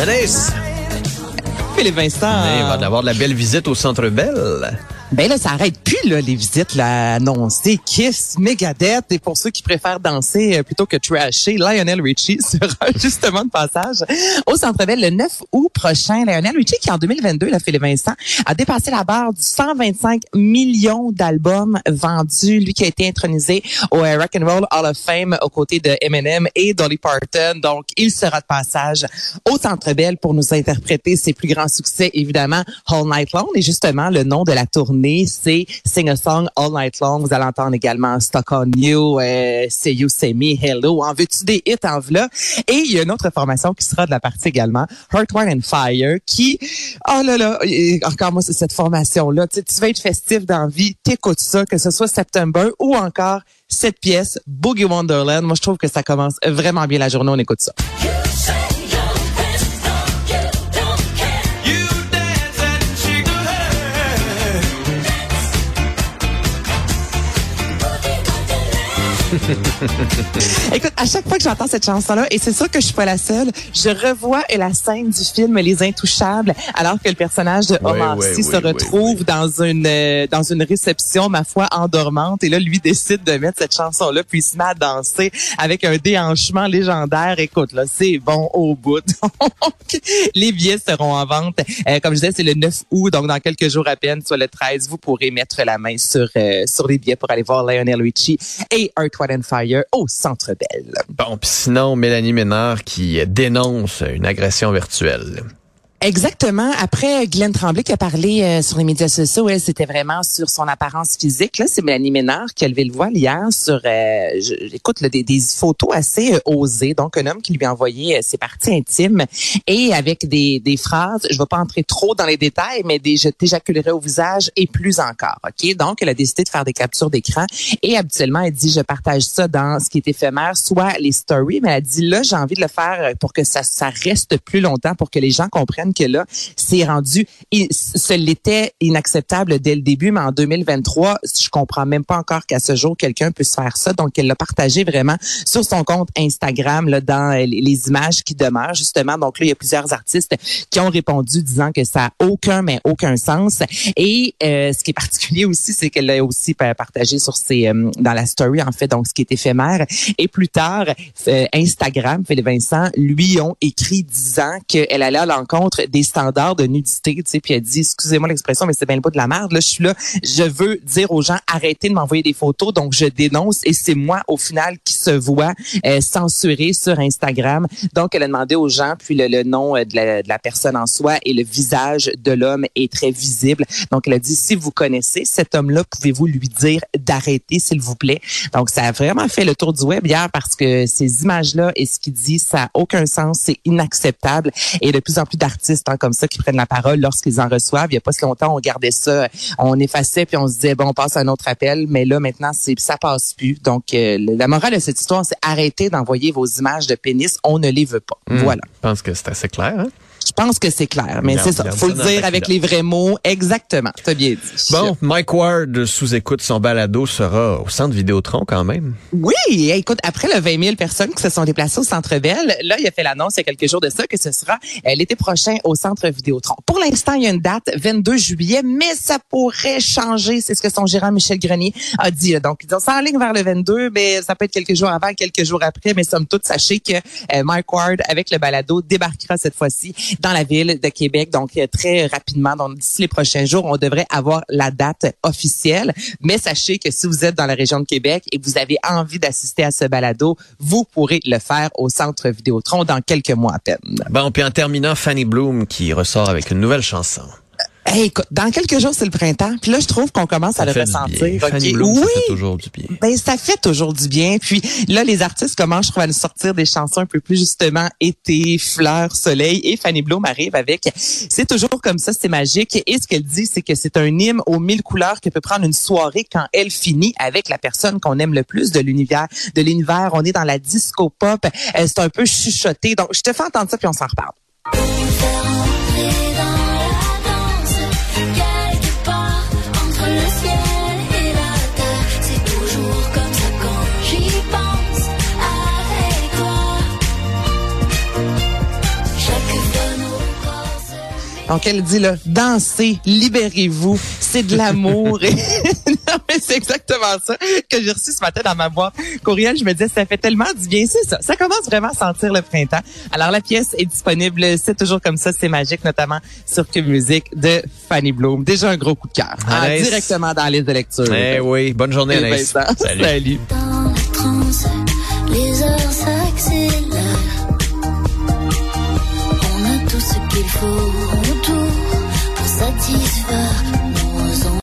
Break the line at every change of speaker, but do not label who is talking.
Anaïs,
Philippe Vincent.
il va y avoir de la belle visite au Centre Bell.
Ben là, ça arrête plus là, les visites là, annoncées. Kiss, Megadeth, et pour ceux qui préfèrent danser euh, plutôt que trasher, Lionel Richie sera justement de passage au Centre Bell le 9 août prochain. Lionel Richie qui en 2022, là, Philippe Vincent, a dépassé la barre du 125 millions d'albums vendus. Lui qui a été intronisé au euh, Rock and Roll Hall of Fame aux côtés de Eminem et Dolly Parton. Donc, il sera de passage au Centre Bell pour nous interpréter ses plus grands succès, évidemment, All Night Long. Et justement, le nom de la tournée c'est Sing a Song All Night Long. Vous allez entendre également Stuck on You, euh, You, Say Me, Hello. En veux-tu des hits? En v'là? Et il y a une autre formation qui sera de la partie également, Heart, Wine and Fire, qui, oh là là, encore moi, c'est cette formation-là. Tu, sais, tu vas être festif dans vie, t'écoutes ça, que ce soit September ou encore cette pièce, Boogie Wonderland. Moi, je trouve que ça commence vraiment bien la journée. On écoute ça. Écoute, à chaque fois que j'entends cette chanson-là, et c'est sûr que je suis pas la seule, je revois la scène du film Les Intouchables, alors que le personnage de Omar
oui,
Sy
oui,
se
oui,
retrouve dans une euh, dans une réception, ma foi, endormante, et là, lui décide de mettre cette chanson-là, puis il se met à danser avec un déhanchement légendaire. Écoute, là, c'est bon au bout. Donc, les billets seront en vente. Euh, comme je disais, c'est le 9 août, donc dans quelques jours à peine, soit le 13, vous pourrez mettre la main sur euh, sur les billets pour aller voir Lionel Richie et Au Centre Bell.
Bon, puis sinon, Mélanie Ménard qui dénonce une agression virtuelle.
Exactement. Après Glenn Tremblay qui a parlé euh, sur les médias sociaux, elle c'était vraiment sur son apparence physique. Là, c'est Mélanie Ménard qui a levé le voile hier sur, euh, écoute, là, des, des photos assez euh, osées. Donc un homme qui lui a envoyé euh, ses parties intimes et avec des, des phrases. Je ne vais pas entrer trop dans les détails, mais des je t'éjaculerai au visage et plus encore. Ok? Donc elle a décidé de faire des captures d'écran et habituellement elle dit je partage ça dans ce qui est éphémère, soit les stories, mais elle dit là j'ai envie de le faire pour que ça ça reste plus longtemps, pour que les gens comprennent que là, c'est rendu, il, ce l'était inacceptable dès le début, mais en 2023, je comprends même pas encore qu'à ce jour, quelqu'un puisse faire ça. Donc, elle l'a partagé vraiment sur son compte Instagram, là, dans euh, les, images qui demeurent, justement. Donc, là, il y a plusieurs artistes qui ont répondu disant que ça a aucun, mais aucun sens. Et euh, ce qui est particulier aussi, c'est qu'elle l'a aussi pa- partagé sur ses, euh, dans la story, en fait, donc ce qui est éphémère. Et plus tard, euh, Instagram, Philippe Vincent, lui ont écrit disant qu'elle allait à l'encontre des standards de nudité, tu sais, puis elle dit, excusez-moi l'expression, mais c'est bien pas de la merde, là, je suis là, je veux dire aux gens, arrêtez de m'envoyer des photos, donc je dénonce, et c'est moi, au final, qui se voit euh, censuré sur Instagram. Donc, elle a demandé aux gens, puis le, le nom euh, de la, de la personne en soi et le visage de l'homme est très visible. Donc, elle a dit, si vous connaissez cet homme-là, pouvez-vous lui dire d'arrêter, s'il vous plaît? Donc, ça a vraiment fait le tour du web hier parce que ces images-là et ce qu'il dit, ça a aucun sens, c'est inacceptable. Et de plus en plus d'artistes hein, comme ça qui prennent la parole lorsqu'ils en reçoivent. Il n'y a pas si longtemps, on gardait ça, on effaçait puis on se disait, bon, on passe à un autre appel. Mais là, maintenant, c'est ça passe plus. Donc, euh, la morale de cette histoire, c'est arrêtez d'envoyer vos images de pénis. On ne les veut pas.
Hmm.
Voilà.
Je pense que c'est assez clair. Hein?
Je pense que c'est clair, mais c'est ça. Faut le dire avec les vrais mots. Exactement. T'as bien dit.
Bon, Mike Ward, sous écoute, son balado sera au centre Vidéotron quand même.
Oui, écoute, après le 20 000 personnes qui se sont déplacées au Centre Bell, là, il a fait l'annonce il y a quelques jours de ça que ce sera euh, l'été prochain au Centre Vidéotron. Pour l'instant, il y a une date, 22 juillet, mais ça pourrait changer. C'est ce que son gérant Michel Grenier a dit. là. Donc, ils ont ça en ligne vers le 22, mais ça peut être quelques jours avant, quelques jours après. Mais somme toute, sachez que euh, Mike Ward, avec le balado, débarquera cette fois-ci dans la ville de Québec. Donc, euh, très rapidement, donc d'ici les prochains jours, on devrait avoir la date officielle. Mais sachez que si vous êtes dans la région de Québec et vous avez envie d'assister à ce balado, vous pourrez le faire au Centre Vidéotron dans quelques mois à peine.
Bon, puis en terminant, Fanny Bloom qui ressort avec une nouvelle chanson.
Hey, écoute, dans quelques jours, c'est le printemps. Puis là, je trouve qu'on commence à le ressentir. oui.
ça fait toujours du bien.
Ben, ça fait toujours du bien. Puis là, les artistes commencent, je trouve, à nous sortir des chansons un peu plus justement été, fleurs, soleil. Et Fanny Bloom arrive avec C'est toujours comme ça, c'est magique. Et ce qu'elle dit, c'est que c'est un hymne aux mille couleurs qui peut prendre une soirée quand elle finit avec la personne qu'on aime le plus de l'univers. De l'univers, on est dans la disco pop. Euh, C'est un peu chuchoté. Donc, je te fais entendre ça puis on s'en reparle. Donc, elle dit là, dansez, libérez-vous, c'est de l'amour. Et- non, mais c'est exactement ça que j'ai reçu ce matin dans ma boîte courriel. Je me disais, ça fait tellement du bien. C'est ça. Ça commence vraiment à sentir le printemps. Alors, la pièce est disponible. C'est toujours comme ça. C'est magique, notamment sur Cube Musique de Fanny Bloom. Déjà un gros coup de cœur. Ah, directement dans la liste de lecture.
Eh oui, bonne journée, Anaïs. Salut.
Salut.
dans la transe, les heures s'accélèrent. On